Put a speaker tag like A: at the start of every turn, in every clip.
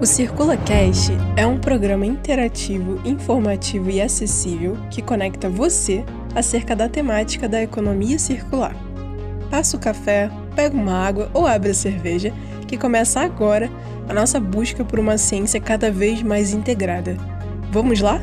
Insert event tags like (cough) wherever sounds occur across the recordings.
A: O Circula Cast é um programa interativo, informativo e acessível que conecta você acerca da temática da economia circular. Passa o café, pega uma água ou abre a cerveja, que começa agora a nossa busca por uma ciência cada vez mais integrada. Vamos lá?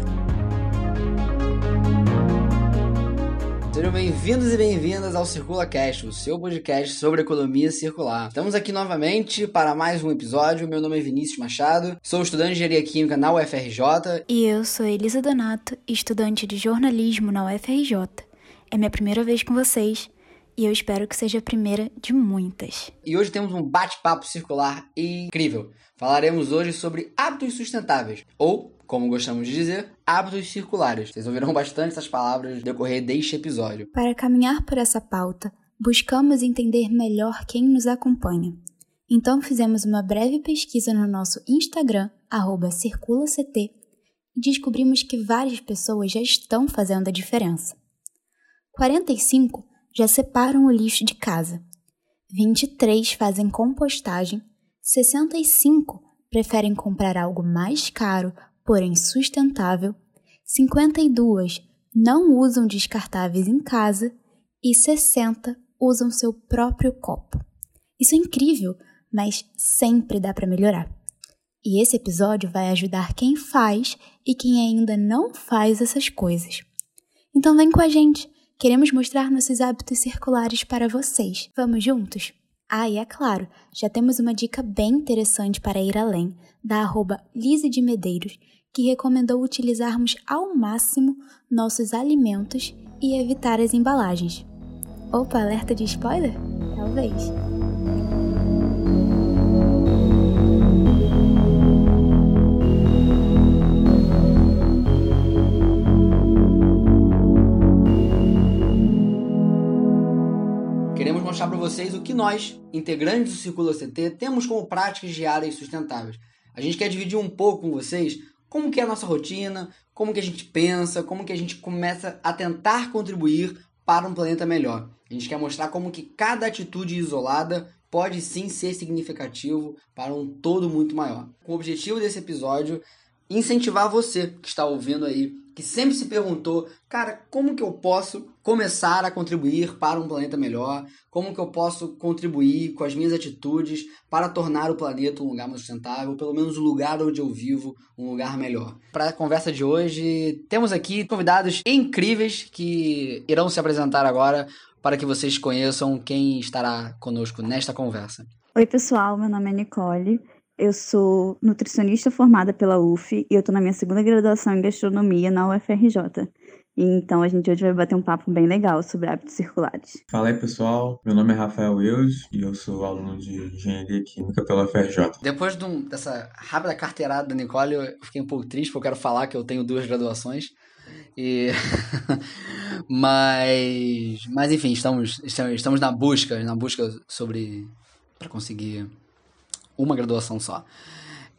B: Sejam bem-vindos e bem-vindas ao Circula Cast, o seu podcast sobre economia circular. Estamos aqui novamente para mais um episódio. Meu nome é Vinícius Machado, sou estudante de engenharia química na UFRJ.
C: E eu sou Elisa Donato, estudante de jornalismo na UFRJ. É minha primeira vez com vocês e eu espero que seja a primeira de muitas.
B: E hoje temos um bate-papo circular incrível. Falaremos hoje sobre hábitos sustentáveis, ou como gostamos de dizer, hábitos circulares. Vocês ouviram (laughs) bastante essas palavras decorrer deste episódio.
C: Para caminhar por essa pauta, buscamos entender melhor quem nos acompanha. Então fizemos uma breve pesquisa no nosso Instagram, circulact, e descobrimos que várias pessoas já estão fazendo a diferença. 45 já separam o lixo de casa, 23 fazem compostagem, 65 preferem comprar algo mais caro porém sustentável, 52 não usam descartáveis em casa e 60 usam seu próprio copo. Isso é incrível, mas sempre dá para melhorar. E esse episódio vai ajudar quem faz e quem ainda não faz essas coisas. Então vem com a gente, queremos mostrar nossos hábitos circulares para vocês. Vamos juntos? Ah, e é claro, já temos uma dica bem interessante para ir além, da arroba Lise de Medeiros, que recomendou utilizarmos ao máximo nossos alimentos e evitar as embalagens. Opa, alerta de spoiler? Talvez.
B: Nós, integrantes do Circulo CT, temos como práticas diárias sustentáveis. A gente quer dividir um pouco com vocês como que é a nossa rotina, como que a gente pensa, como que a gente começa a tentar contribuir para um planeta melhor. A gente quer mostrar como que cada atitude isolada pode sim ser significativo para um todo muito maior. O objetivo desse episódio incentivar você que está ouvindo aí, que sempre se perguntou, cara, como que eu posso começar a contribuir para um planeta melhor? Como que eu posso contribuir com as minhas atitudes para tornar o planeta um lugar mais sustentável, pelo menos o lugar onde eu vivo um lugar melhor? Para a conversa de hoje, temos aqui convidados incríveis que irão se apresentar agora para que vocês conheçam quem estará conosco nesta conversa.
D: Oi, pessoal, meu nome é Nicole. Eu sou nutricionista formada pela UF e eu estou na minha segunda graduação em gastronomia na UFRJ. Então a gente hoje vai bater um papo bem legal sobre hábitos circulares.
E: Fala aí pessoal, meu nome é Rafael Eus e eu sou aluno de Engenharia Química pela UFRJ.
B: Depois de um, dessa rápida carteirada da Nicole, eu fiquei um pouco triste porque eu quero falar que eu tenho duas graduações. E... (laughs) mas, mas enfim, estamos, estamos na busca, na busca sobre para conseguir uma graduação só.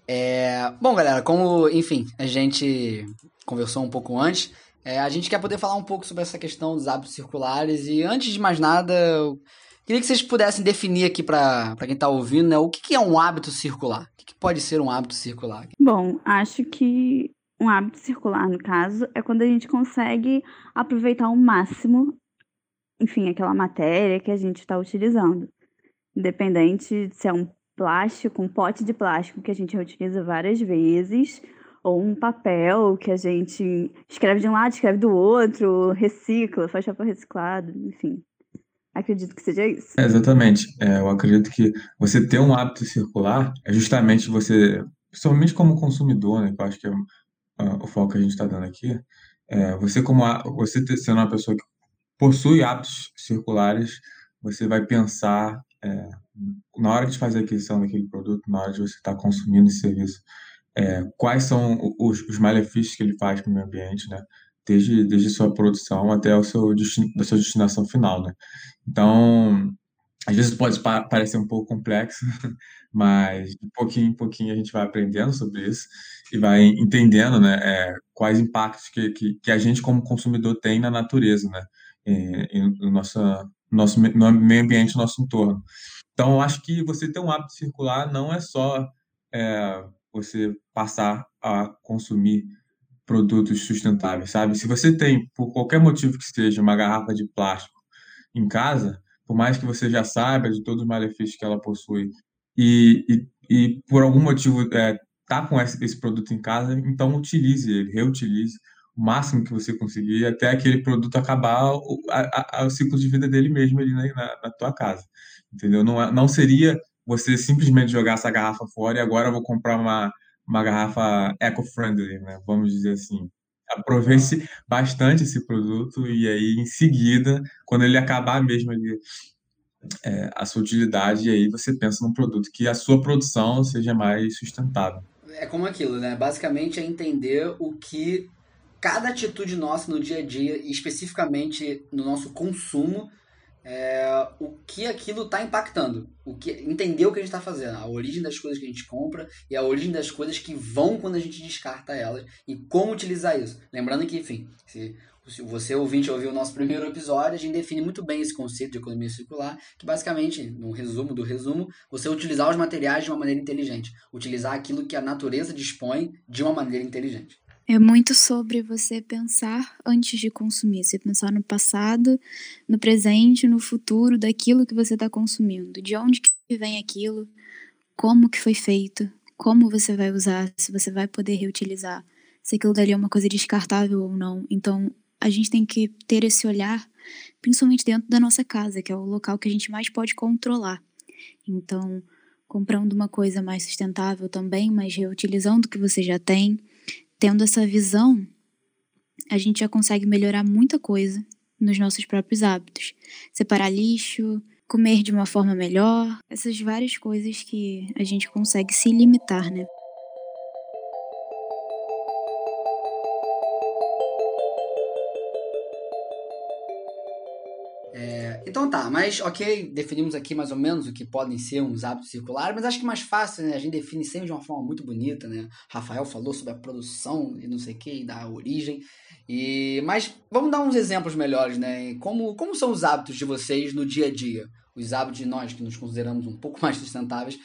B: É, bom, galera, como, enfim, a gente conversou um pouco antes, é, a gente quer poder falar um pouco sobre essa questão dos hábitos circulares. E antes de mais nada, eu queria que vocês pudessem definir aqui para quem está ouvindo, né, o que, que, é um hábito circular? O que, que pode ser um hábito circular?
D: Bom, acho que um hábito circular, no caso, é quando a gente consegue aproveitar ao máximo, enfim, aquela matéria que a gente está utilizando. Independente se é um plástico, um pote de plástico que a gente reutiliza várias vezes, ou um papel que a gente escreve de um lado, escreve do outro, recicla, faz papel reciclado, enfim. Acredito que seja isso.
E: É, exatamente. É, eu acredito que você ter um hábito circular é justamente você, principalmente como consumidor, né, que eu acho que é uh, o foco que a gente está dando aqui, é, você como a, você sendo uma pessoa que possui hábitos circulares, você vai pensar é, na hora de fazer a aquisição daquele produto, na hora de você estar consumindo esse serviço, é, quais são os, os, malefícios que ele faz para o meio ambiente, né? Desde, desde sua produção até o seu da sua destinação final, né? Então, às vezes pode parecer um pouco complexo, (laughs) mas de pouquinho em pouquinho a gente vai aprendendo sobre isso e vai entendendo, né, é, quais impactos que, que, que, a gente como consumidor tem na natureza, né, e, e no nosso, nosso no meio ambiente, no nosso entorno. Então, eu acho que você ter um hábito circular não é só é, você passar a consumir produtos sustentáveis, sabe? Se você tem, por qualquer motivo que seja, uma garrafa de plástico em casa, por mais que você já saiba de todos os malefícios que ela possui, e, e, e por algum motivo é, tá com esse, esse produto em casa, então utilize ele, reutilize o máximo que você conseguir até aquele produto acabar o, a, a, o ciclo de vida dele mesmo ali na, na, na tua casa, entendeu? Não, é, não seria você simplesmente jogar essa garrafa fora e agora eu vou comprar uma, uma garrafa eco-friendly, né? Vamos dizer assim. Aproveite bastante esse produto e aí em seguida, quando ele acabar mesmo ali, é, a sua utilidade, e aí você pensa num produto que a sua produção seja mais sustentável.
B: É como aquilo, né? Basicamente é entender o que cada atitude nossa no dia a dia, especificamente no nosso consumo, é, o que aquilo está impactando. O que, entender o que a gente está fazendo, a origem das coisas que a gente compra e a origem das coisas que vão quando a gente descarta elas e como utilizar isso. Lembrando que, enfim, se, se você ouvinte ouviu o nosso primeiro episódio, a gente define muito bem esse conceito de economia circular, que basicamente, no resumo do resumo, você utilizar os materiais de uma maneira inteligente, utilizar aquilo que a natureza dispõe de uma maneira inteligente.
C: É muito sobre você pensar antes de consumir, você pensar no passado, no presente, no futuro daquilo que você está consumindo, de onde que vem aquilo, como que foi feito, como você vai usar, se você vai poder reutilizar, se aquilo dali é uma coisa descartável ou não. Então, a gente tem que ter esse olhar, principalmente dentro da nossa casa, que é o local que a gente mais pode controlar. Então, comprando uma coisa mais sustentável também, mas reutilizando o que você já tem tendo essa visão, a gente já consegue melhorar muita coisa nos nossos próprios hábitos. Separar lixo, comer de uma forma melhor, essas várias coisas que a gente consegue se limitar, né?
B: Então tá, mas ok, definimos aqui mais ou menos o que podem ser uns hábitos circulares, mas acho que mais fácil, né? A gente define sempre de uma forma muito bonita, né? Rafael falou sobre a produção e não sei o que, da origem. E, mas vamos dar uns exemplos melhores, né? Como, como são os hábitos de vocês no dia a dia? Os hábitos de nós que nos consideramos um pouco (laughs) mais sustentáveis.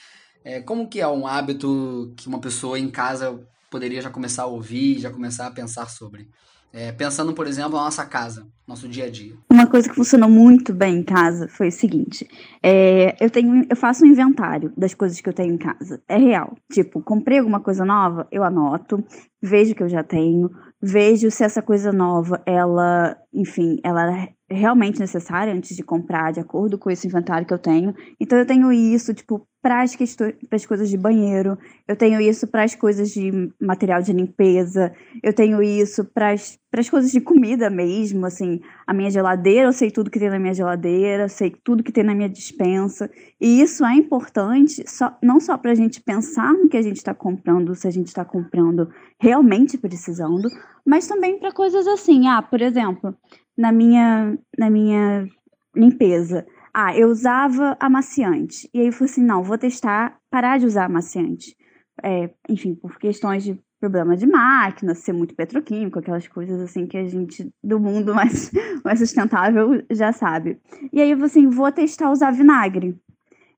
B: É, como que é um hábito que uma pessoa em casa poderia já começar a ouvir, já começar a pensar sobre? É, pensando, por exemplo, na nossa casa, nosso dia a dia.
D: Uma coisa que funcionou muito bem em casa foi o seguinte: é, eu tenho, eu faço um inventário das coisas que eu tenho em casa. É real. Tipo, comprei alguma coisa nova, eu anoto, vejo que eu já tenho, vejo se essa coisa nova, ela, enfim, ela realmente necessária antes de comprar, de acordo com esse inventário que eu tenho. Então eu tenho isso, tipo, para as, as coisas de banheiro, eu tenho isso para as coisas de material de limpeza, eu tenho isso para as coisas de comida mesmo, assim, a minha geladeira, eu sei tudo que tem na minha geladeira, sei tudo que tem na minha dispensa. E isso é importante, só, não só para a gente pensar no que a gente está comprando, se a gente está comprando realmente precisando, mas também para coisas assim, ah, por exemplo, na minha, na minha limpeza. Ah, eu usava amaciante. E aí eu falei assim, não, vou testar parar de usar amaciante. É, enfim, por questões de problema de máquina, ser muito petroquímico, aquelas coisas assim que a gente do mundo mais, (laughs) mais sustentável já sabe. E aí eu falei assim, vou testar usar vinagre.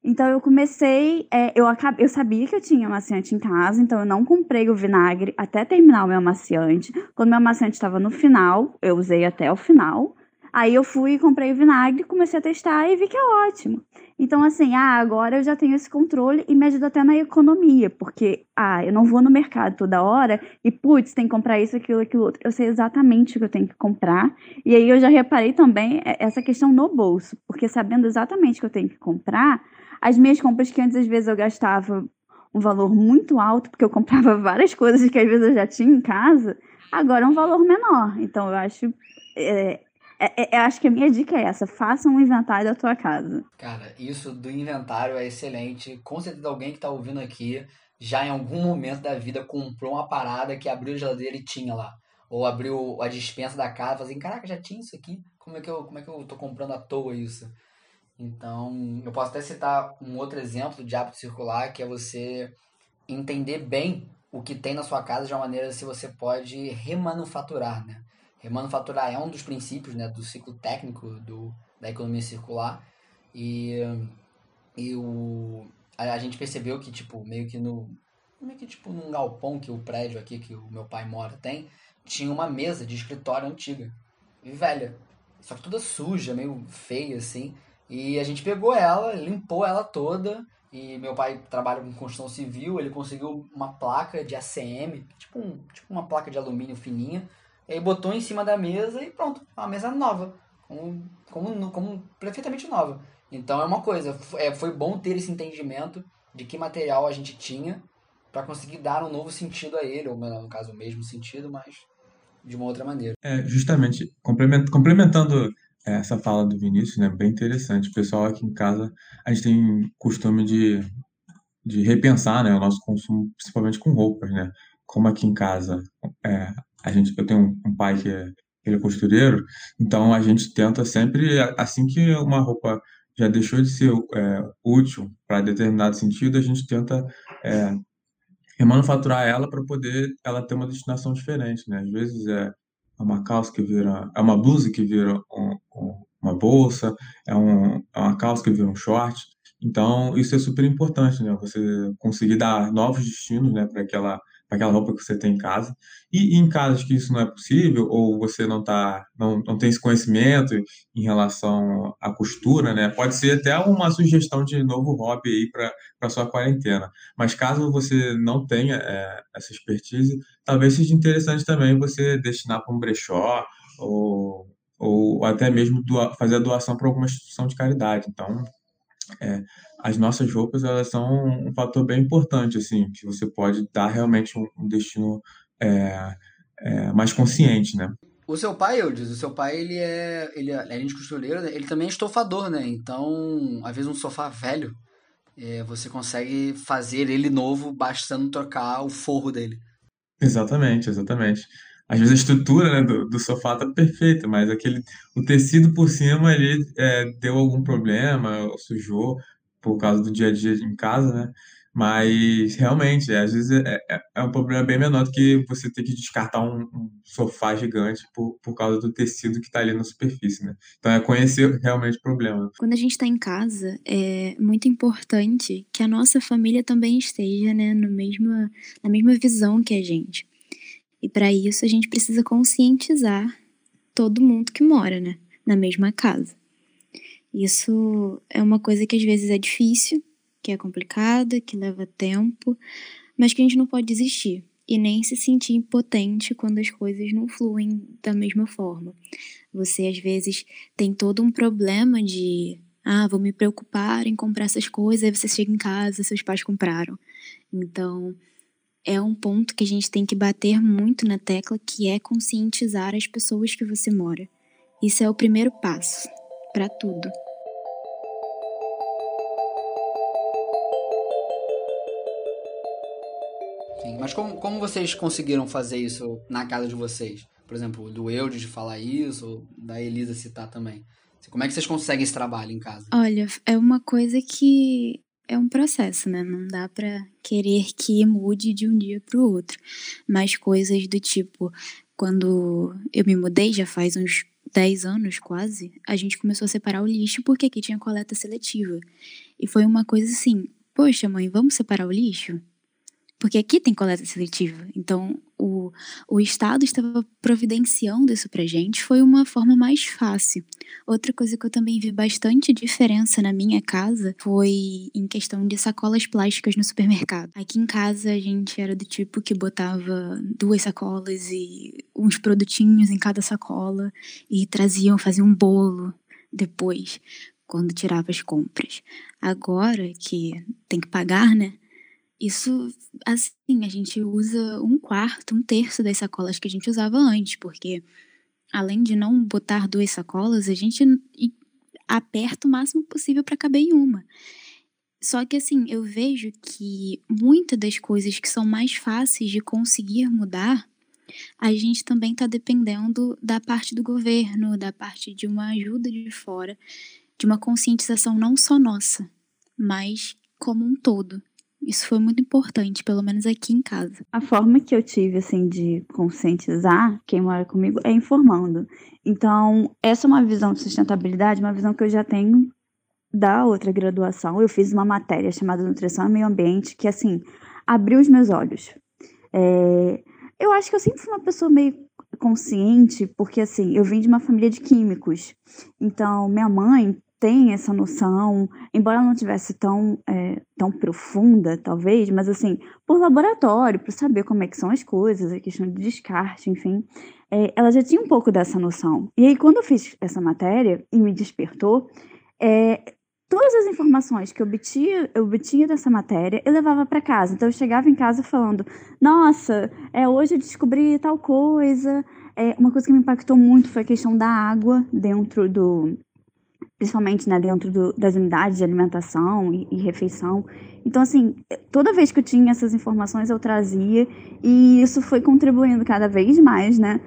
D: Então eu comecei, é, eu, eu sabia que eu tinha amaciante em casa, então eu não comprei o vinagre até terminar o meu amaciante. Quando meu amaciante estava no final, eu usei até o final. Aí eu fui e comprei o vinagre, comecei a testar e vi que é ótimo. Então, assim, ah, agora eu já tenho esse controle e me ajuda até na economia, porque, ah, eu não vou no mercado toda hora e, putz, tem que comprar isso, aquilo, aquilo outro. Eu sei exatamente o que eu tenho que comprar. E aí eu já reparei também é, essa questão no bolso, porque sabendo exatamente o que eu tenho que comprar, as minhas compras que antes às vezes eu gastava um valor muito alto, porque eu comprava (laughs) várias coisas que às vezes eu já tinha em casa, agora é um valor menor. Então eu acho. É, é, é, acho que a minha dica é essa: faça um inventário da tua casa.
B: Cara, isso do inventário é excelente. Com certeza alguém que está ouvindo aqui já em algum momento da vida comprou uma parada que abriu a geladeira e tinha lá. Ou abriu a dispensa da casa e assim, caraca, já tinha isso aqui? Como é que eu, como é que eu tô comprando à toa isso? Então, eu posso até citar um outro exemplo de hábito circular, que é você entender bem o que tem na sua casa de uma maneira se você pode remanufaturar, né? Remanufaturar é um dos princípios né, do ciclo técnico do, da economia circular e, e o, a, a gente percebeu que, tipo, meio que no, meio que tipo num galpão que o prédio aqui que o meu pai mora tem, tinha uma mesa de escritório antiga e velha. Só que toda suja, meio feia assim. E a gente pegou ela, limpou ela toda. E meu pai trabalha com construção civil, ele conseguiu uma placa de ACM, tipo, um, tipo uma placa de alumínio fininha. E aí botou em cima da mesa e pronto, uma mesa nova. Como, como, como perfeitamente nova. Então é uma coisa, é, foi bom ter esse entendimento de que material a gente tinha para conseguir dar um novo sentido a ele, ou no caso o mesmo sentido, mas de uma outra maneira.
E: É, justamente, complementando essa fala do Vinícius, né, bem interessante. O pessoal aqui em casa, a gente tem costume de, de repensar, né, o nosso consumo, principalmente com roupas, né? Como aqui em casa, é, a gente, eu tenho um pai que é, ele é costureiro, então a gente tenta sempre, assim que uma roupa já deixou de ser é, útil para determinado sentido, a gente tenta é, remanufaturar ela para poder ela ter uma destinação diferente, né? Às vezes é é uma calça que vira, é uma blusa que vira um, um, uma bolsa, é, um, é uma calça que vira um short. Então, isso é super importante, né? Você conseguir dar novos destinos, né, para aquela aquela roupa que você tem em casa. E, e em casos que isso não é possível, ou você não, tá, não, não tem esse conhecimento em relação à costura, né? Pode ser até uma sugestão de novo hobby aí para sua quarentena. Mas caso você não tenha é, essa expertise, talvez seja interessante também você destinar para um brechó ou, ou até mesmo doar, fazer a doação para alguma instituição de caridade. Então, é, as nossas roupas elas são um fator bem importante, assim, que você pode dar realmente um, um destino é, é, mais consciente, né?
B: O seu pai, Eudes, o seu pai, ele é, ele é, além de costureiro, né, ele também é estofador, né? Então, às vezes um sofá velho, é, você consegue fazer ele novo bastando trocar o forro dele.
E: Exatamente, exatamente. Às vezes a estrutura, né, do, do sofá tá perfeita, mas aquele, o tecido por cima ali é, deu algum problema, sujou por causa do dia a dia em casa, né? Mas realmente, às vezes é, é, é um problema bem menor do que você ter que descartar um, um sofá gigante por, por causa do tecido que está ali na superfície, né? Então é conhecer realmente o problema.
C: Quando a gente está em casa, é muito importante que a nossa família também esteja né, no mesmo, na mesma visão que a gente. E para isso a gente precisa conscientizar todo mundo que mora né, na mesma casa. Isso é uma coisa que às vezes é difícil, que é complicada, que leva tempo, mas que a gente não pode desistir e nem se sentir impotente quando as coisas não fluem da mesma forma. Você às vezes tem todo um problema de ah, vou me preocupar em comprar essas coisas, aí você chega em casa, seus pais compraram. Então, é um ponto que a gente tem que bater muito na tecla, que é conscientizar as pessoas que você mora. Isso é o primeiro passo para tudo.
B: Sim, mas como, como vocês conseguiram fazer isso na casa de vocês? Por exemplo, do Eudes de falar isso, ou da Elisa citar também. Como é que vocês conseguem esse trabalho em casa?
C: Olha, é uma coisa que é um processo, né? Não dá para querer que mude de um dia para o outro. Mas coisas do tipo, quando eu me mudei, já faz uns 10 anos quase, a gente começou a separar o lixo porque aqui tinha coleta seletiva. E foi uma coisa assim: poxa, mãe, vamos separar o lixo? Porque aqui tem coleta seletiva. Então, o, o Estado estava providenciando isso pra gente, foi uma forma mais fácil. Outra coisa que eu também vi bastante diferença na minha casa foi em questão de sacolas plásticas no supermercado. Aqui em casa a gente era do tipo que botava duas sacolas e uns produtinhos em cada sacola e traziam, faziam um bolo depois, quando tirava as compras. Agora que tem que pagar, né? Isso, assim, a gente usa um quarto, um terço das sacolas que a gente usava antes, porque além de não botar duas sacolas, a gente aperta o máximo possível para caber em uma. Só que assim, eu vejo que muitas das coisas que são mais fáceis de conseguir mudar, a gente também está dependendo da parte do governo, da parte de uma ajuda de fora, de uma conscientização não só nossa, mas como um todo. Isso foi muito importante, pelo menos aqui em casa.
D: A forma que eu tive, assim, de conscientizar quem mora comigo é informando. Então, essa é uma visão de sustentabilidade, uma visão que eu já tenho da outra graduação. Eu fiz uma matéria chamada Nutrição e Meio Ambiente, que, assim, abriu os meus olhos. É, eu acho que eu sempre fui uma pessoa meio consciente, porque assim, eu vim de uma família de químicos. Então, minha mãe tem essa noção, embora não tivesse tão, é, tão profunda, talvez, mas assim, por laboratório, para saber como é que são as coisas, a questão de descarte, enfim, é, ela já tinha um pouco dessa noção. E aí, quando eu fiz essa matéria e me despertou, é, todas as informações que eu obtinha, eu obtinha dessa matéria, eu levava para casa. Então, eu chegava em casa falando: Nossa, é, hoje eu descobri tal coisa. É, uma coisa que me impactou muito foi a questão da água dentro do, principalmente né, dentro do, das unidades de alimentação e, e, refeição. Então, assim, toda vez que eu tinha essas informações, eu trazia, e isso foi contribuindo cada vez mais, né,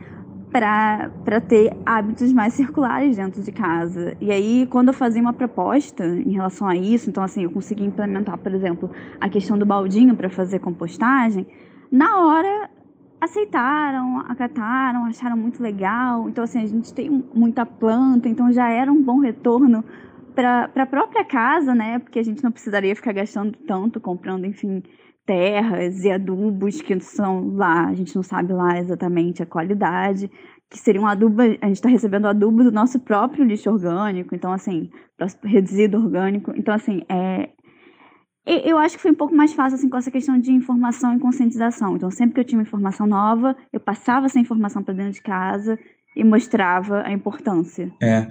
D: para ter hábitos mais circulares dentro de casa. E aí, quando eu fazia uma proposta em relação a isso, então, assim, eu consegui implementar, por exemplo, a questão do baldinho para fazer compostagem, na hora aceitaram, acataram, acharam muito legal. Então, assim, a gente tem muita planta, então já era um bom retorno para a própria casa, né? Porque a gente não precisaria ficar gastando tanto, comprando, enfim, terras e adubos que são lá, a gente não sabe lá exatamente a qualidade, que seria um adubo, a gente está recebendo adubo do nosso próprio lixo orgânico, então, assim, resíduo orgânico. Então, assim, é, eu acho que foi um pouco mais fácil assim com essa questão de informação e conscientização. Então, sempre que eu tinha uma informação nova, eu passava essa informação para dentro de casa e mostrava a importância.
E: É,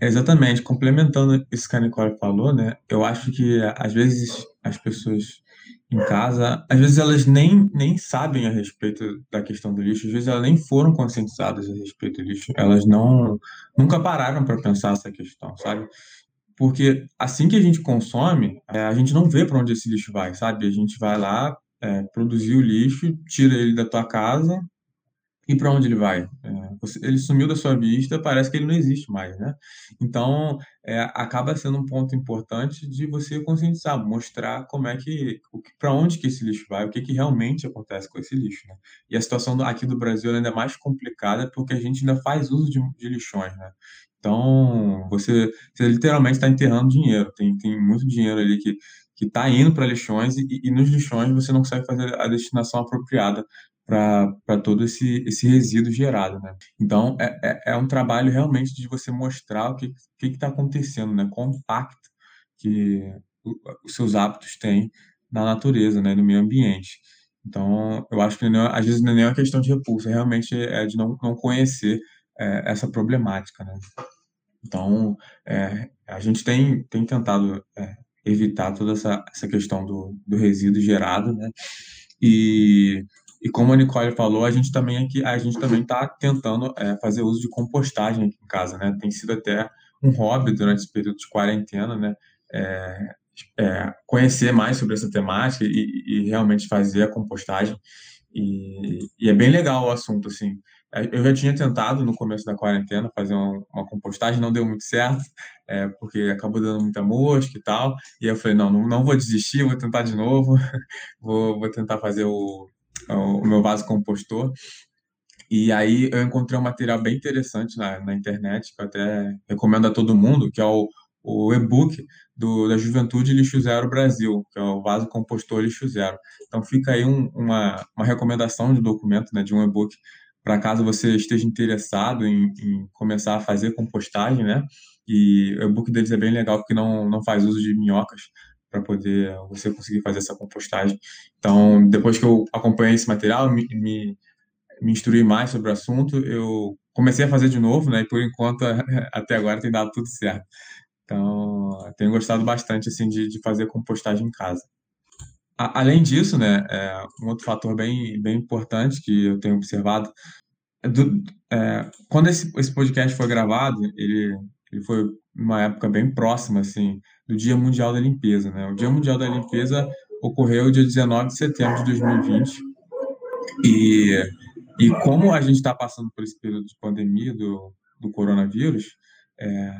E: exatamente. Complementando isso que a Nicole falou, né? Eu acho que às vezes as pessoas em casa, às vezes elas nem, nem sabem a respeito da questão do lixo, às vezes elas nem foram conscientizadas a respeito do lixo, elas não nunca pararam para pensar essa questão, sabe? Porque assim que a gente consome, é, a gente não vê para onde esse lixo vai, sabe? A gente vai lá, é, produzir o lixo, tira ele da tua casa e para onde ele vai? É, você, ele sumiu da sua vista, parece que ele não existe mais, né? Então, é, acaba sendo um ponto importante de você conscientizar, mostrar como é que, para onde que esse lixo vai, o que, que realmente acontece com esse lixo, né? E a situação aqui do Brasil ainda é mais complicada porque a gente ainda faz uso de, de lixões, né? Então, você, você literalmente está enterrando dinheiro. Tem, tem muito dinheiro ali que que está indo para lixões e, e, nos lixões você não consegue fazer a destinação apropriada para todo esse, esse resíduo gerado, né? Então, é, é, é, um trabalho realmente de você mostrar o que está acontecendo, né? Qual impacto que os seus hábitos têm na natureza, né? No meio ambiente. Então, eu acho que não, às vezes não é uma questão de repulso, é realmente é de não, não conhecer é, essa problemática, né? Então, é, a gente tem, tem tentado é, evitar toda essa, essa questão do, do resíduo gerado, né? E, e como a Nicole falou, a gente também aqui, a gente também está tentando é, fazer uso de compostagem aqui em casa, né? Tem sido até um hobby durante esse período de quarentena, né? É, é, conhecer mais sobre essa temática e, e realmente fazer a compostagem. E, e, é bem legal o assunto, assim. É, eu já tinha tentado no começo da quarentena fazer uma, uma compostagem, não deu muito certo, (laughs) é, porque acabou dando muita mosca e tal. E eu falei, não, não, não vou desistir, vou tentar de novo, (laughs) vou, vou tentar fazer o, o meu vaso compostor. E aí eu encontrei um material bem interessante na, na internet, que eu até recomendo a todo mundo, que é o, o e-book da Juventude Lixo Zero Brasil, que é o Vaso Compostor Lixo Zero. Então fica aí um, uma, uma recomendação de documento, né, de um e-book para caso você esteja interessado em, em, começar a fazer compostagem, né? E o e-book deles é bem legal porque não, não faz uso de minhocas para poder você conseguir fazer essa compostagem. Então, depois que eu acompanhei esse material, me, me, me instruí mais sobre o assunto, eu comecei a fazer de novo, né? E por enquanto, (laughs) até agora tem dado tudo certo. Então, tenho gostado bastante, assim, de, de fazer compostagem em casa. Além disso, né, é, um outro fator bem, bem importante que eu tenho observado, é do, é, quando esse, esse podcast foi gravado, ele, ele foi uma época bem próxima, assim, do Dia Mundial da Limpeza, né? O Dia Mundial da Limpeza ocorreu dia 19 de setembro de 2020 e, e como a gente está passando por esse período de pandemia do, do coronavírus, é,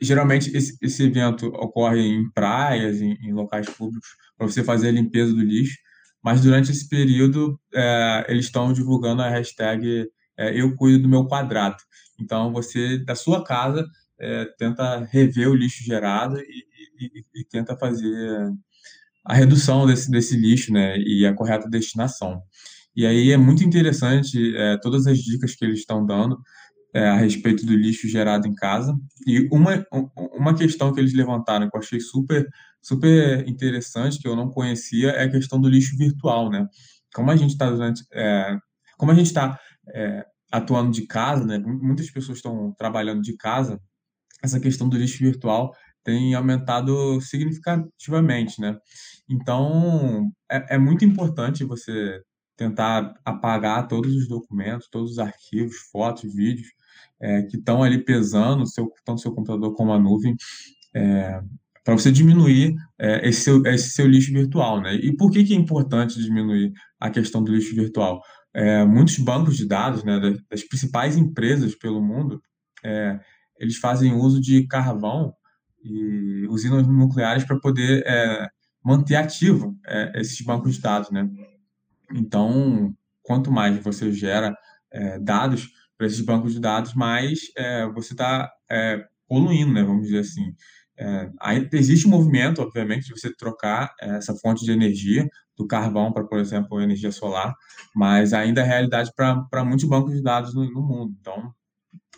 E: geralmente esse, esse evento ocorre em praias, em, em locais públicos, para você fazer a limpeza do lixo, mas durante esse período é, eles estão divulgando a hashtag é, Eu Cuido do Meu Quadrado. Então você, da sua casa, é, tenta rever o lixo gerado e, e, e tenta fazer a redução desse, desse lixo, né, e a correta destinação. E aí é muito interessante é, todas as dicas que eles estão dando é, a respeito do lixo gerado em casa. E uma, uma questão que eles levantaram que eu achei super, super interessante, que eu não conhecia, é a questão do lixo virtual, né? Como a gente está durante, é, como a gente está é, atuando de casa, né? Muitas pessoas estão trabalhando de casa. Essa questão do lixo virtual tem aumentado significativamente, né? Então, é, é muito importante você tentar apagar todos os documentos, todos os arquivos, fotos, vídeos é, que estão ali pesando, seu, no seu computador como a nuvem, é, para você diminuir é, esse, seu, esse seu lixo virtual. Né? E por que, que é importante diminuir a questão do lixo virtual? É, muitos bancos de dados né, das, das, principais empresas pelo mundo, é, eles fazem uso de carvão e usinas nucleares para poder é, manter ativo esses bancos de dados, né? Então, quanto mais você gera dados para esses bancos de dados, mais é, você está é, poluindo, né? Vamos dizer assim. É, existe um movimento, obviamente, de você trocar é, essa fonte de energia do carvão para, por exemplo, energia solar, mas ainda é realidade para muitos bancos de dados no, no, mundo. Então,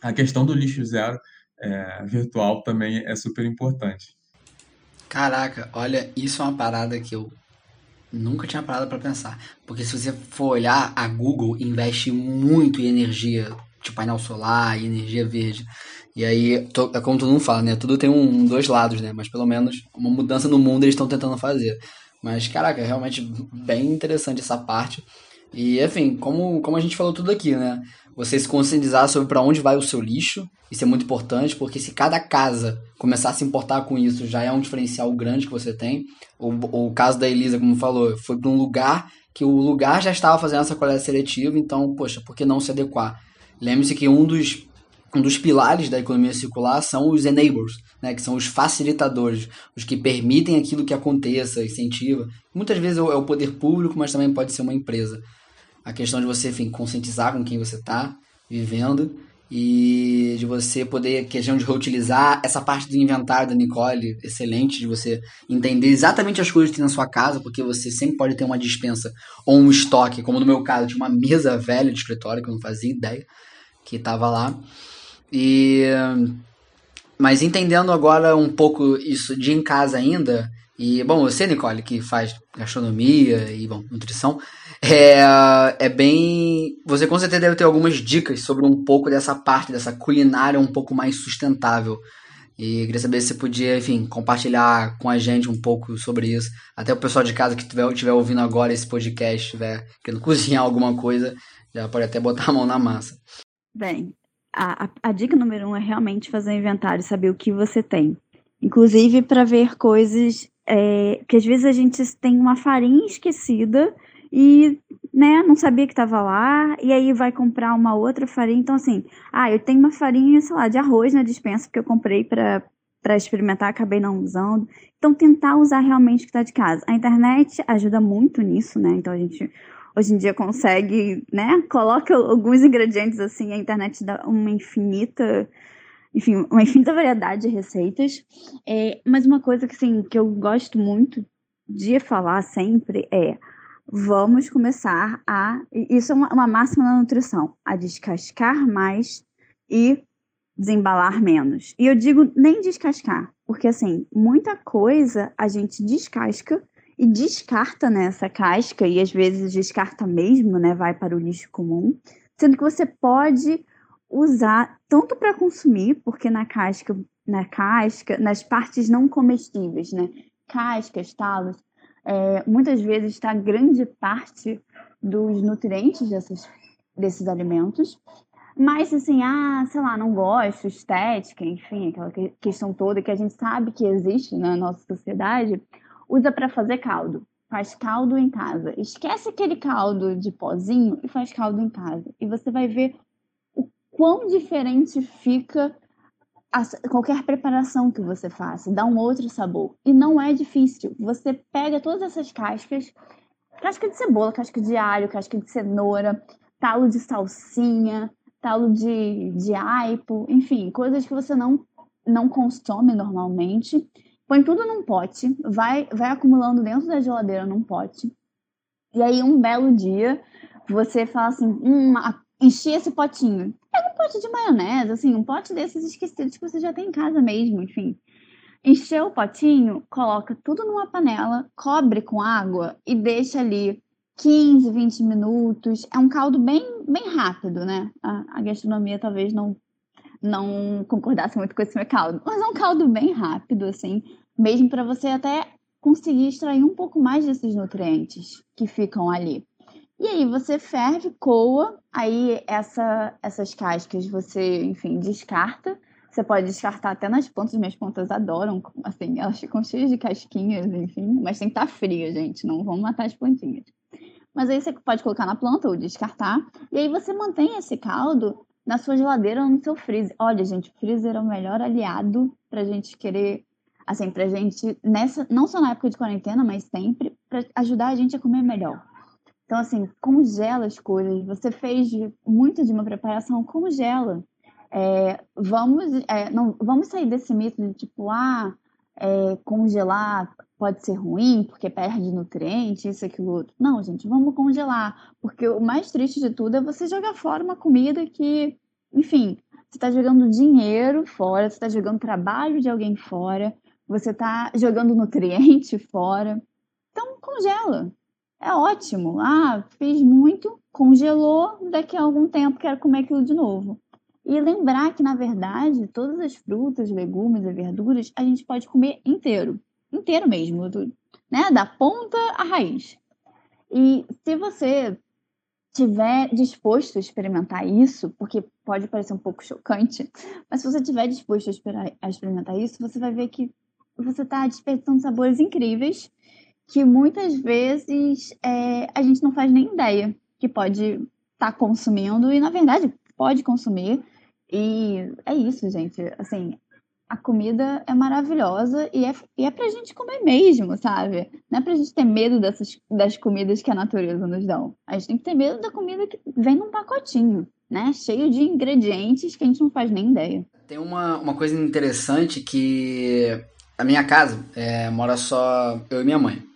E: a questão do lixo zero é, virtual também é super importante.
B: Caraca, olha, isso é uma parada que eu nunca tinha parado para pensar. Porque se você for olhar, a Google investe muito em energia, de painel solar e energia verde. E aí, é como todo mundo fala, né? Tudo tem um, dois lados, né? Mas pelo menos uma mudança no mundo eles estão tentando fazer. Mas, caraca, é realmente bem interessante essa parte. E, enfim, como, como a gente falou tudo aqui, né? Você se conscientizar sobre para onde vai o seu lixo, isso é muito importante, porque se cada casa começar a se importar com isso, já é um diferencial grande que você tem. O, o caso da Elisa, como falou, foi para um lugar que o lugar já estava fazendo essa coleta seletiva, então, poxa, por que não se adequar? Lembre-se que um dos um dos pilares da economia circular são os enablers, né, que são os facilitadores, os que permitem aquilo que aconteça, incentiva. Muitas vezes é o poder público, mas também pode ser uma empresa. A questão de você, enfim, conscientizar com quem você está vivendo e de você poder, questão de reutilizar essa parte do inventário da Nicole, excelente, de você entender exatamente as coisas que tem na sua casa, porque você sempre pode ter uma dispensa ou um estoque, como no meu caso, tinha uma mesa velha de escritório que eu não fazia ideia que estava lá. E mas entendendo agora um pouco isso de em casa ainda, e bom, você, Nicole, que faz gastronomia e bom, nutrição, é, é bem. Você com certeza deve ter algumas dicas sobre um pouco dessa parte, dessa culinária um pouco mais sustentável. E queria saber se você podia, enfim, compartilhar com a gente um pouco sobre isso. Até o pessoal de casa que estiver tiver ouvindo agora esse podcast, estiver querendo (laughs) cozinhar alguma coisa, já pode até botar a mão na massa.
D: Bem, a, a, a dica número um é realmente fazer um inventário, saber o que você tem. Inclusive para ver coisas é, que às vezes a gente tem uma farinha esquecida e né, não sabia que estava lá, e aí vai comprar uma outra farinha. Então, assim, ah, eu tenho uma farinha, sei lá, de arroz na dispensa que eu comprei para para experimentar, acabei não usando. Então, tentar usar realmente o que está de casa. A internet ajuda muito nisso, né? Então, a gente hoje em dia consegue, né? Coloca alguns ingredientes assim, a internet dá uma infinita, enfim, uma infinita variedade de receitas. É, mas uma coisa que, assim, que eu gosto muito de falar sempre é vamos começar a. Isso é uma, uma máxima na nutrição: a descascar mais e desembalar menos. E eu digo nem descascar, porque assim, muita coisa a gente descasca e descarta nessa né, casca, e às vezes descarta mesmo, né? Vai para o lixo comum, sendo que você pode usar tanto para consumir, porque na casca, na casca, nas partes não comestíveis, né? Cascas, talos, é, muitas vezes está grande parte dos nutrientes dessas, desses alimentos. Mas, assim, ah, sei lá, não gosto, estética, enfim, aquela questão toda que a gente sabe que existe na nossa sociedade, usa para fazer caldo. Faz caldo em casa. Esquece aquele caldo de pozinho e faz caldo em casa. E você vai ver quão diferente fica a, qualquer preparação que você faça, dá um outro sabor. E não é difícil. Você pega todas essas cascas, casca de cebola, casca de alho, casca de cenoura, talo de salsinha, talo de, de aipo, enfim, coisas que você não, não consome normalmente. põe tudo num pote, vai, vai acumulando dentro da geladeira num pote. E aí, um belo dia, você fala assim: hum, enchi esse potinho. Pega um pote de maionese, assim, um pote desses esquecidos que você já tem em casa mesmo, enfim. Encheu o potinho, coloca tudo numa panela, cobre com água e deixa ali 15, 20 minutos. É um caldo bem, bem rápido, né? A, a gastronomia talvez não, não concordasse muito com esse meu caldo, mas é um caldo bem rápido, assim, mesmo para você até conseguir extrair um pouco mais desses nutrientes que ficam ali. E aí você ferve, coa, aí essa, essas cascas você, enfim, descarta. Você pode descartar até nas pontas, minhas pontas adoram, assim, elas ficam cheias de casquinhas, enfim, mas tem que estar tá fria, gente, não vamos matar as plantinhas. Mas aí você pode colocar na planta ou descartar, e aí você mantém esse caldo na sua geladeira ou no seu freezer. Olha, gente, o freezer é o melhor aliado pra gente querer, assim, pra gente, nessa, não só na época de quarentena, mas sempre, pra ajudar a gente a comer melhor. Então, assim, congela as coisas. Você fez muito de uma preparação, congela. É, vamos, é, não, vamos sair desse mito de tipo, ah, é, congelar pode ser ruim porque perde nutriente, isso, aquilo, outro. Não, gente, vamos congelar. Porque o mais triste de tudo é você jogar fora uma comida que, enfim, você está jogando dinheiro fora, você está jogando trabalho de alguém fora, você está jogando nutriente fora. Então, congela é ótimo. Ah, fiz muito, congelou, daqui a algum tempo quero comer aquilo de novo. E lembrar que, na verdade, todas as frutas, legumes e verduras a gente pode comer inteiro. Inteiro mesmo, né? Da ponta à raiz. E se você tiver disposto a experimentar isso, porque pode parecer um pouco chocante, mas se você tiver disposto a experimentar isso, você vai ver que você está desperdiçando sabores incríveis que muitas vezes é, a gente não faz nem ideia que pode estar tá consumindo e, na verdade, pode consumir. E é isso, gente. Assim, a comida é maravilhosa e é, e é pra gente comer mesmo, sabe? Não é pra gente ter medo dessas, das comidas que a natureza nos dá. A gente tem que ter medo da comida que vem num pacotinho, né? Cheio de ingredientes que a gente não faz nem ideia.
B: Tem uma, uma coisa interessante que a minha casa é, mora só eu e minha mãe.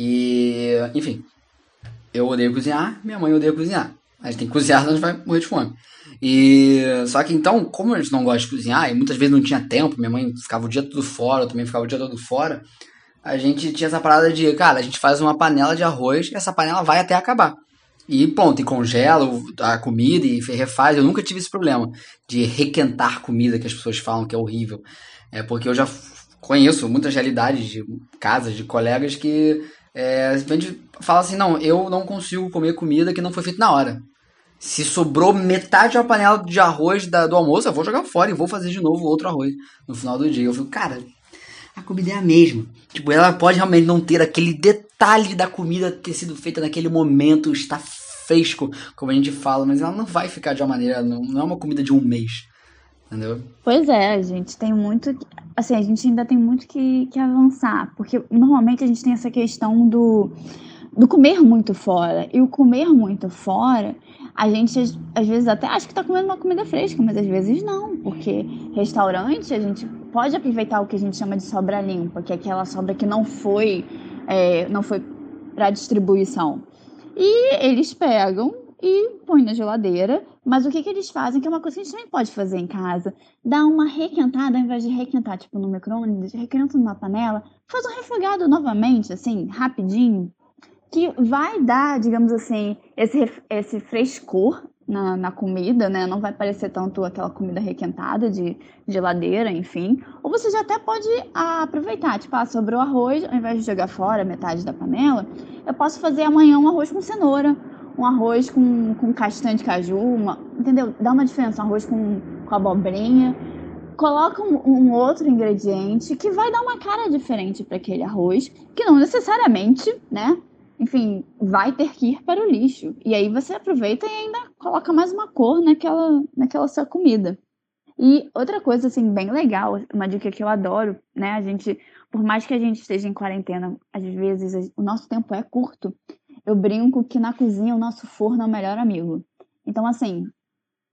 B: E, enfim, eu odeio cozinhar, minha mãe odeia cozinhar. A gente tem que cozinhar, senão a gente vai morrer de fome. E só que então, como a gente não gosta de cozinhar e muitas vezes não tinha tempo, minha mãe ficava o dia todo fora, eu também ficava o dia todo fora, a gente tinha essa parada de, cara, a gente faz uma panela de arroz e essa panela vai até acabar. E pronto, e congela a comida e refaz. Eu nunca tive esse problema de requentar comida que as pessoas falam que é horrível. É porque eu já conheço muitas realidades de casas, de colegas que é, simplesmente fala assim, não, eu não consigo comer comida que não foi feita na hora. Se sobrou metade da panela de arroz da, do almoço, eu vou jogar fora e vou fazer de novo outro arroz no final do dia. Eu fico, cara, a comida é a mesma. Tipo, ela pode realmente não ter aquele detalhe da comida ter sido feita naquele momento, está fresco, como a gente fala, mas ela não vai ficar de uma maneira, não, não é uma comida de um mês. Entendeu?
D: Pois é, a gente tem muito. Assim, a gente ainda tem muito que, que avançar. Porque normalmente a gente tem essa questão do, do comer muito fora. E o comer muito fora, a gente às vezes até acha que está comendo uma comida fresca, mas às vezes não. Porque restaurante, a gente pode aproveitar o que a gente chama de sobra limpa, que é aquela sobra que não foi, é, não foi para distribuição. E eles pegam e põe na geladeira. Mas o que, que eles fazem, que é uma coisa que a gente também pode fazer em casa, dá uma requentada, ao invés de requentar, tipo, no micro-ondas, requenta numa panela, faz um refogado novamente, assim, rapidinho, que vai dar, digamos assim, esse, esse frescor na, na, comida, né? Não vai parecer tanto aquela comida requentada de geladeira, enfim. Ou você já até pode aproveitar, tipo, ah, sobrou arroz, ao invés de jogar fora metade da panela, eu posso fazer amanhã um arroz com cenoura um arroz com, com castanha de caju, uma, entendeu? Dá uma diferença, um arroz com, com abobrinha. Coloca um, um outro ingrediente que vai dar uma cara diferente para aquele arroz, que não necessariamente, né? Enfim, vai ter que ir para o lixo. E aí você aproveita e ainda coloca mais uma cor naquela, naquela sua comida. E outra coisa, assim, bem legal, uma dica que eu adoro, né? A gente, por mais que a gente esteja em quarentena, às vezes o nosso tempo é curto eu brinco que na cozinha o nosso forno é o melhor amigo. Então, assim,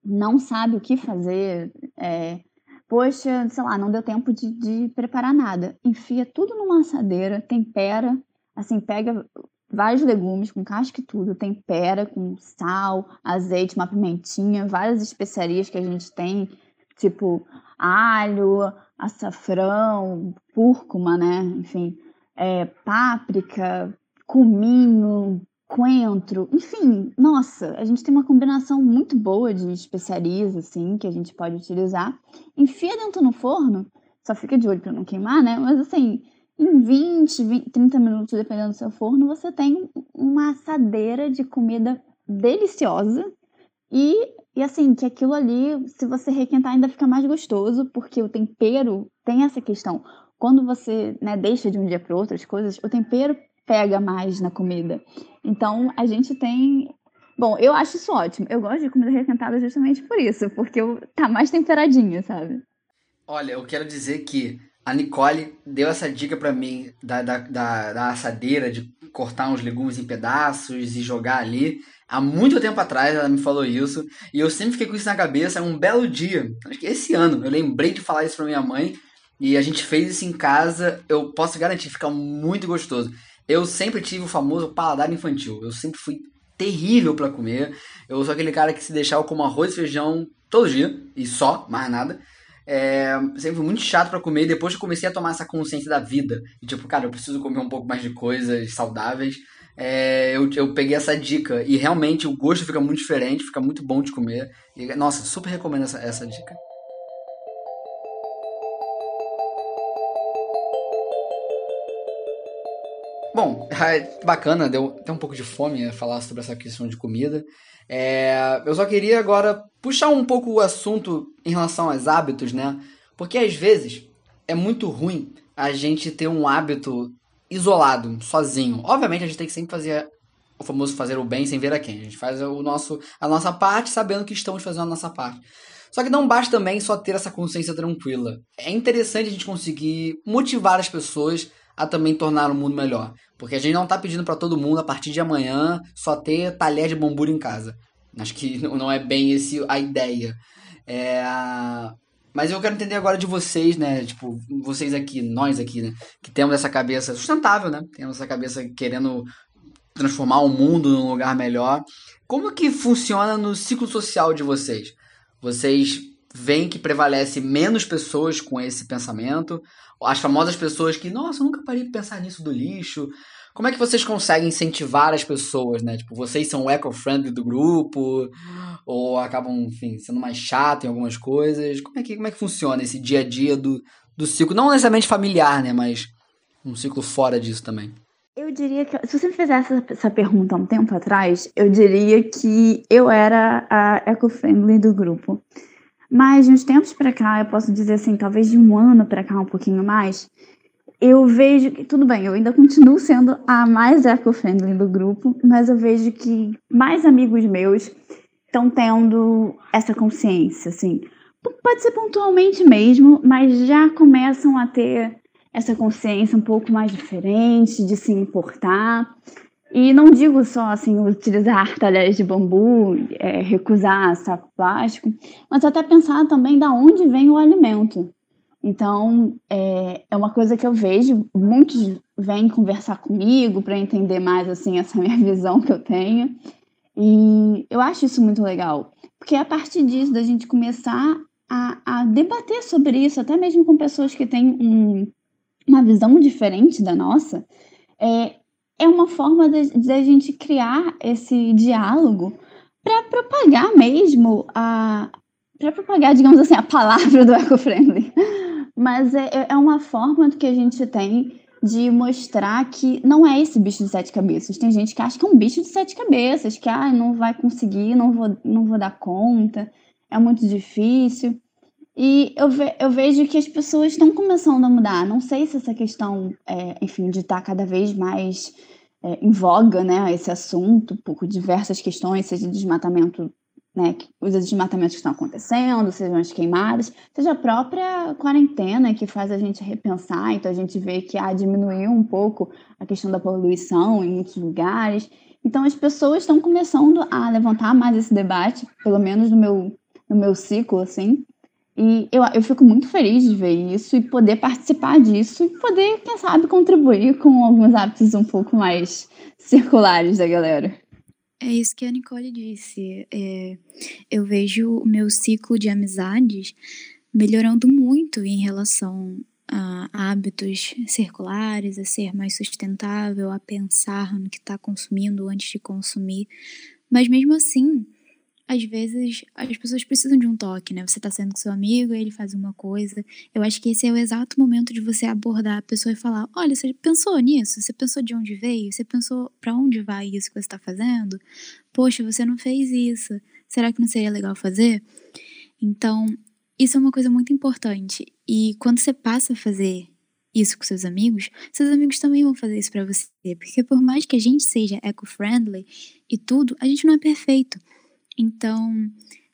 D: não sabe o que fazer, é, Poxa, sei lá, não deu tempo de, de preparar nada. Enfia tudo numa assadeira, tempera, assim, pega vários legumes com casca e tudo, tempera com sal, azeite, uma pimentinha, várias especiarias que a gente tem, tipo alho, açafrão, cúrcuma, né? Enfim, é, páprica, cominho, coentro, enfim, nossa, a gente tem uma combinação muito boa de especiarias, assim, que a gente pode utilizar. Enfia dentro no forno, só fica de olho para não queimar, né? Mas assim, em 20, 20, 30 minutos, dependendo do seu forno, você tem uma assadeira de comida deliciosa e, e assim, que aquilo ali, se você requentar, ainda fica mais gostoso, porque o tempero tem essa questão. Quando você né, deixa de um dia para outro as coisas, o tempero pega mais na comida. Então, a gente tem. Bom, eu acho isso ótimo. Eu gosto de comida requentada justamente por isso, porque tá mais temperadinha, sabe?
B: Olha, eu quero dizer que a Nicole deu essa dica para mim da, da, da, da, assadeira, de cortar uns legumes em pedaços e jogar ali. Há muito tempo atrás ela me falou isso e eu sempre fiquei com isso na cabeça. Um belo dia, acho que esse ano, eu lembrei de falar isso pra minha mãe e a gente fez isso em casa. Eu posso garantir, fica muito gostoso. Eu sempre tive o famoso paladar infantil. Eu sempre fui terrível para comer. Eu sou aquele cara que se deixar eu como arroz e feijão todo dia e só, mais nada. É, sempre fui muito chato para comer. Depois que eu comecei a tomar essa consciência da vida, e tipo, cara, eu preciso comer um pouco mais de coisas saudáveis. É, eu, eu peguei essa dica e realmente o gosto fica muito diferente, fica muito bom de comer. E, nossa, super recomendo essa, essa dica. Bom, (laughs) é bacana, deu até um pouco de fome falar sobre essa questão de comida. É, eu só queria agora puxar um pouco o assunto em relação aos hábitos, né? Porque às vezes é muito ruim a gente ter um hábito isolado, sozinho. Obviamente a gente tem que sempre fazer o famoso fazer o bem sem ver a quem. A gente faz o nosso, a nossa parte sabendo que estamos fazendo a nossa parte. Só que não basta também só ter essa consciência tranquila. É interessante a gente conseguir motivar as pessoas a também tornar o mundo melhor. Porque a gente não tá pedindo para todo mundo a partir de amanhã só ter talher de bambu em casa. Acho que (laughs) não é bem esse a ideia. É... Mas eu quero entender agora de vocês, né? Tipo, vocês aqui, nós aqui, né? Que temos essa cabeça sustentável, né? Temos essa cabeça querendo transformar o mundo num lugar melhor. Como que funciona no ciclo social de vocês? Vocês veem que prevalece menos pessoas com esse pensamento? As famosas pessoas que, nossa, eu nunca parei de pensar nisso do lixo. Como é que vocês conseguem incentivar as pessoas, né? Tipo, vocês são eco-friendly do grupo, ou acabam, enfim, sendo mais chato em algumas coisas. Como é que, como é que funciona esse dia a dia do, do ciclo? Não necessariamente familiar, né? Mas um ciclo fora disso também.
D: Eu diria que, se você me fizesse essa, essa pergunta há um tempo atrás, eu diria que eu era a eco-friendly do grupo. Mas de uns tempos para cá, eu posso dizer assim, talvez de um ano para cá, um pouquinho mais, eu vejo que, tudo bem, eu ainda continuo sendo a mais eco-friendly do grupo, mas eu vejo que mais amigos meus estão tendo essa consciência, assim. Pode ser pontualmente mesmo, mas já começam a ter essa consciência um pouco mais diferente, de se importar. E não digo só assim utilizar (laughs) talheres de bambu, é, recusar saco plástico, mas até pensar também da onde vem o alimento. Então é, é uma coisa que eu vejo, muitos vêm conversar comigo para entender mais assim (laughs) essa minha visão que eu tenho. E eu acho isso muito legal, porque é a partir disso da gente começar a, a debater sobre isso, até mesmo com pessoas que têm um, uma visão diferente da nossa, é, é uma forma de, de a gente criar esse diálogo para propagar mesmo a para propagar, digamos assim, a palavra do eco-friendly. Mas é, é, é uma forma que a gente tem de mostrar que não é esse bicho de sete cabeças. Tem gente que acha que é um bicho de sete cabeças, que ah, não vai conseguir, não vou, não vou dar conta, é muito difícil. E eu, ve eu vejo que as pessoas estão começando a mudar. Não sei se essa questão, é, enfim, de estar tá cada vez mais é, em voga, né, esse assunto, por diversas questões, seja desmatamento, né, os desmatamentos que estão acontecendo, sejam as queimadas, seja a própria quarentena que faz a gente repensar. Então, a gente vê que há diminuiu um pouco a questão da poluição em muitos lugares. Então, as pessoas estão começando a levantar mais esse debate, pelo menos no meu, no meu ciclo, assim, E eu, eu fico muito feliz de ver isso e poder participar disso e poder, quem sabe, contribuir com alguns hábitos um pouco mais circulares da galera.
C: É isso que a Nicole disse. É, eu vejo o meu ciclo de amizades melhorando muito em relação a hábitos circulares, a ser mais sustentável, a pensar no que está consumindo antes de consumir. Mas mesmo assim, às vezes as pessoas precisam de um toque, né? Você tá sendo com seu amigo, ele faz uma coisa. Eu acho que esse é o exato momento de você abordar a pessoa e falar: olha, você pensou nisso? Você pensou de onde veio? Você pensou para onde vai isso que você tá fazendo? Poxa, você não fez isso. Será que não seria legal fazer? Então, isso é uma coisa muito importante. E quando você passa a fazer isso com seus amigos, seus amigos também vão fazer isso para você. Porque por mais que a gente seja eco-friendly e tudo, a gente não é perfeito. Então,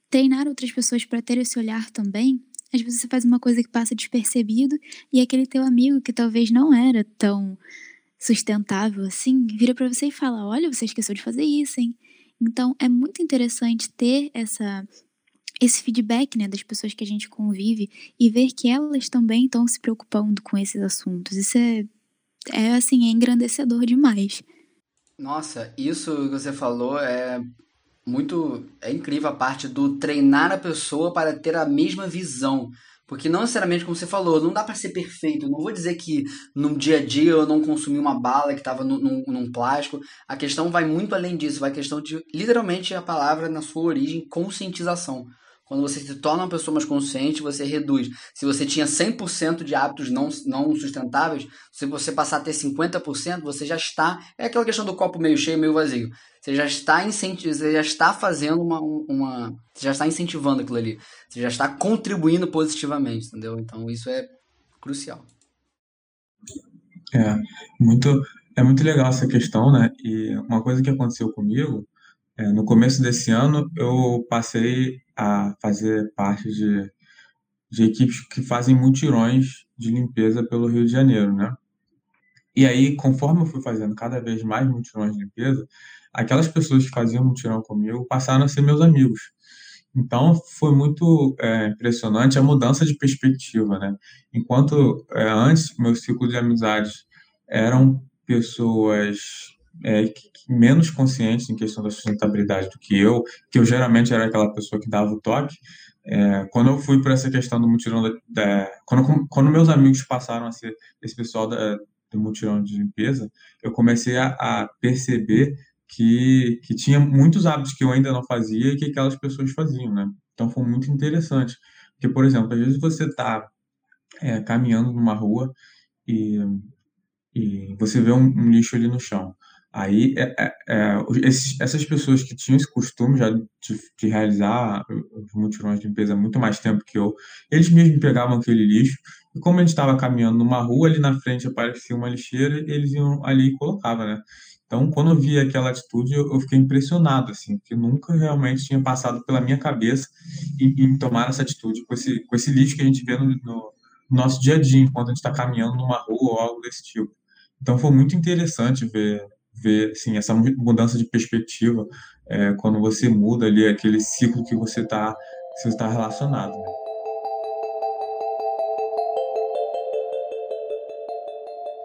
C: treinar outras pessoas para ter esse olhar também, às vezes você faz uma coisa que passa despercebido e aquele teu amigo que talvez não era tão sustentável assim, vira para você e fala: "Olha, você esqueceu de fazer isso, hein?". Então, é muito interessante ter essa esse feedback, né, das pessoas que a gente convive e ver que elas também estão se preocupando com esses assuntos. Isso é é assim, é engrandecedor demais.
B: Nossa, isso que você falou é muito é incrível a parte do treinar a pessoa para ter a mesma visão. Porque não necessariamente, como você falou, não dá para ser perfeito. não vou dizer que no dia a dia eu não consumi uma bala que estava num, num, plástico. A questão vai muito além disso. Vai questão de, literalmente, a palavra na sua origem, conscientização. Quando você se torna uma pessoa mais consciente, você reduz. Se você tinha 100% de hábitos não, não sustentáveis, se você passar a ter 50%, você já está. É aquela questão do copo meio cheio, meio vazio. Você já está incentivando, você já está fazendo uma, uma. Você já está incentivando aquilo ali. Você já está contribuindo positivamente, entendeu? Então isso é crucial.
E: É, muito, é muito legal essa questão, né? E uma coisa que aconteceu comigo no começo desse ano, eu passei a fazer parte de, de equipes que fazem mutirões de limpeza pelo Rio de Janeiro, né? E aí, conforme eu fui fazendo cada vez mais mutirões de limpeza, aquelas pessoas que faziam mutirão comigo passaram a ser meus amigos. Então, foi muito é, impressionante a mudança de perspectiva, né? Enquanto é, antes, meu ciclo de amizades eram pessoas é, menos conscientes em questão da sustentabilidade do que eu, que eu geralmente era aquela pessoa que dava o toque. É, quando eu fui para essa questão do mutirão, da, da, quando, quando meus amigos passaram a ser esse pessoal da, do mutirão de limpeza, eu comecei a, a perceber que, que tinha muitos hábitos que eu ainda não fazia e que aquelas pessoas faziam, né? Então foi muito interessante. Porque, por exemplo, às vezes você está é, caminhando numa rua e, e você vê um, um lixo ali no chão. Aí, é, é, é, esses, essas pessoas que tinham esse costume já de, de realizar os mutirões de limpeza há muito mais tempo que eu, eles mesmos pegavam aquele lixo, e como a gente estava caminhando numa rua, ali na frente aparecia uma lixeira, eles iam ali e colocavam, né? Então, quando eu vi aquela atitude, eu, eu fiquei impressionado, assim, porque nunca realmente tinha passado pela minha cabeça em, em tomar essa atitude com esse, com esse lixo que a gente vê no, no nosso dia a dia, enquanto a gente está caminhando numa rua ou algo desse tipo. Então, foi muito interessante ver ver assim, essa mudança de perspectiva é, quando você muda ali aquele ciclo que você está você está relacionado. Né?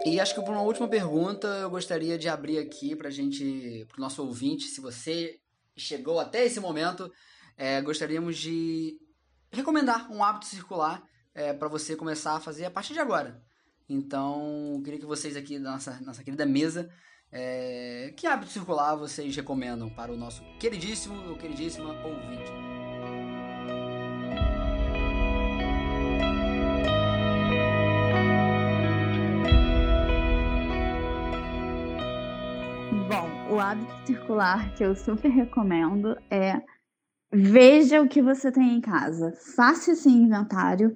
B: E acho que por uma última pergunta eu gostaria de abrir aqui para gente, para o nosso ouvinte, se você chegou até esse momento, é, gostaríamos de recomendar um hábito circular é, para você começar a fazer a partir de agora. Então, queria que vocês aqui da nossa, nossa querida mesa é, que hábito circular vocês recomendam para o nosso queridíssimo ou queridíssima ouvinte?
D: Bom, o hábito circular que eu super recomendo é veja o que você tem em casa. Faça esse inventário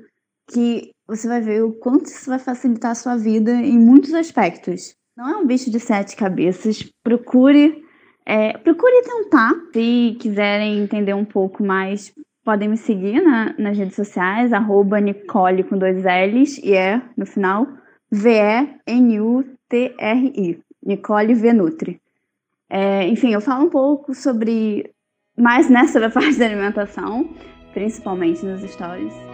D: que você vai ver o quanto isso vai facilitar a sua vida em muitos aspectos. Não é um bicho de sete cabeças. Procure, é, procure tentar. Se quiserem entender um pouco mais, podem me seguir na, nas redes sociais, arroba Nicole com dois L's e é, no final, V-E-N-U-T-R-I. Nicole Venutri. É, enfim, eu falo um pouco sobre mais nessa parte da alimentação, principalmente nos stories.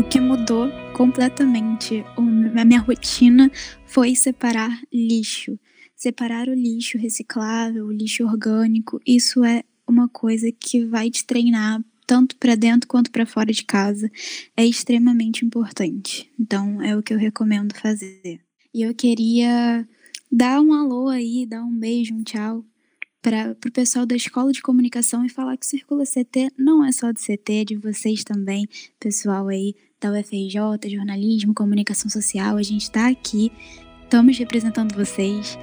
C: O que mudou completamente a minha rotina foi separar lixo. Separar o lixo reciclável, o lixo orgânico, isso é uma coisa que vai te treinar tanto para dentro quanto para fora de casa. É extremamente importante. Então, é o que eu recomendo fazer. E eu queria dar um alô aí, dar um beijo, um tchau para o pessoal da Escola de Comunicação e falar que Circula CT não é só de CT, é de vocês também, pessoal aí da UFRJ, jornalismo, comunicação social, a gente está aqui, estamos representando vocês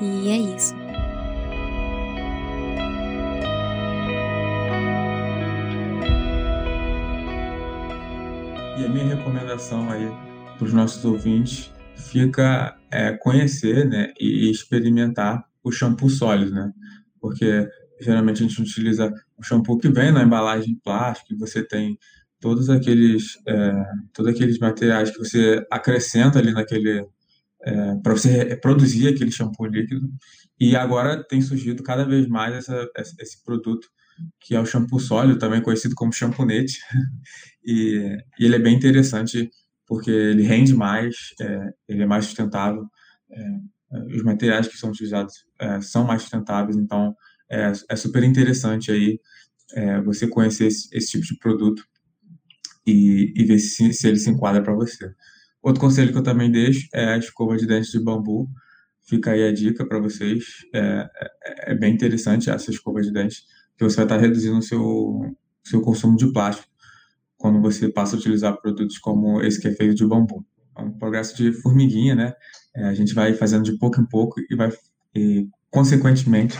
C: e é isso.
E: E a minha recomendação aí para os nossos ouvintes fica é, conhecer né, e experimentar o shampoo sólido, né? Porque geralmente a gente utiliza o shampoo que vem na embalagem plástica, você tem todos aqueles, é, todos aqueles materiais que você acrescenta ali naquele, é, para você produzir aquele shampoo líquido. E agora tem surgido cada vez mais essa, esse produto que é o shampoo sólido, também conhecido como champoonete. (laughs) e, e ele é bem interessante porque ele rende mais, é, ele é mais sustentável. É, os materiais que são utilizados é, são mais sustentáveis, então é, é super interessante aí é, você conhecer esse, esse, tipo de produto e, e ver se, se ele se enquadra para você. Outro conselho que eu também deixo é a escova de dentes de bambu. Fica aí a dica para vocês. É, é, é, bem interessante essa escova de dentes, que você vai estar reduzindo o seu, seu consumo de plástico quando você passa a utilizar produtos como esse que é feito de bambu. É um progresso de formiguinha, né? É, a gente vai fazendo de pouco em pouco e vai, e, consequentemente,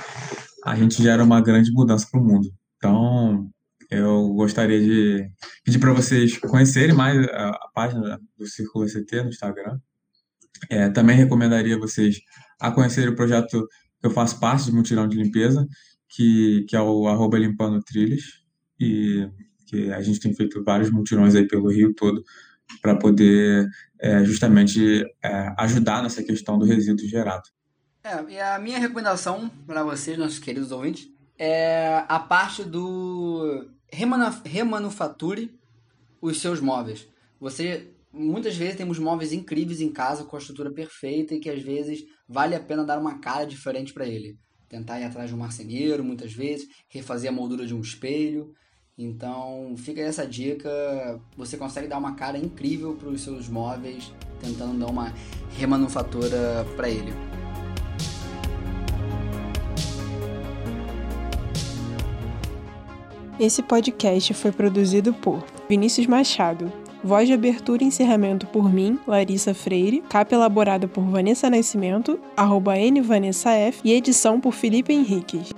E: a gente gera uma grande mudança para o mundo. Então, eu gostaria de pedir para vocês conhecerem mais a, a, página do Círculo CT no Instagram. É, também recomendaria vocês a conhecerem o projeto que eu faço parte de Mutirão de Limpeza, que, que é o arroba Limpando Trilhas, e que a gente tem feito vários mutirões aí pelo Rio todo para poder é, justamente é, ajudar nessa questão do resíduo gerado.
B: É, e a minha recomendação para vocês, nossos queridos ouvintes, é a parte do remanufature os seus móveis. Você muitas vezes temos móveis incríveis em casa com a estrutura perfeita e que às vezes vale a pena dar uma cara diferente para ele. Tentar ir atrás de um marceneiro, muitas vezes, refazer a moldura de um espelho. Então, fica essa dica. Você consegue dar uma cara incrível para os seus móveis, tentando dar uma remanufatura para ele.
A: Esse podcast foi produzido por Vinícius Machado. Voz de abertura e encerramento por mim, Larissa Freire. Capa elaborada por Vanessa Nascimento, arroba nvanessaf e edição por Felipe Henriques.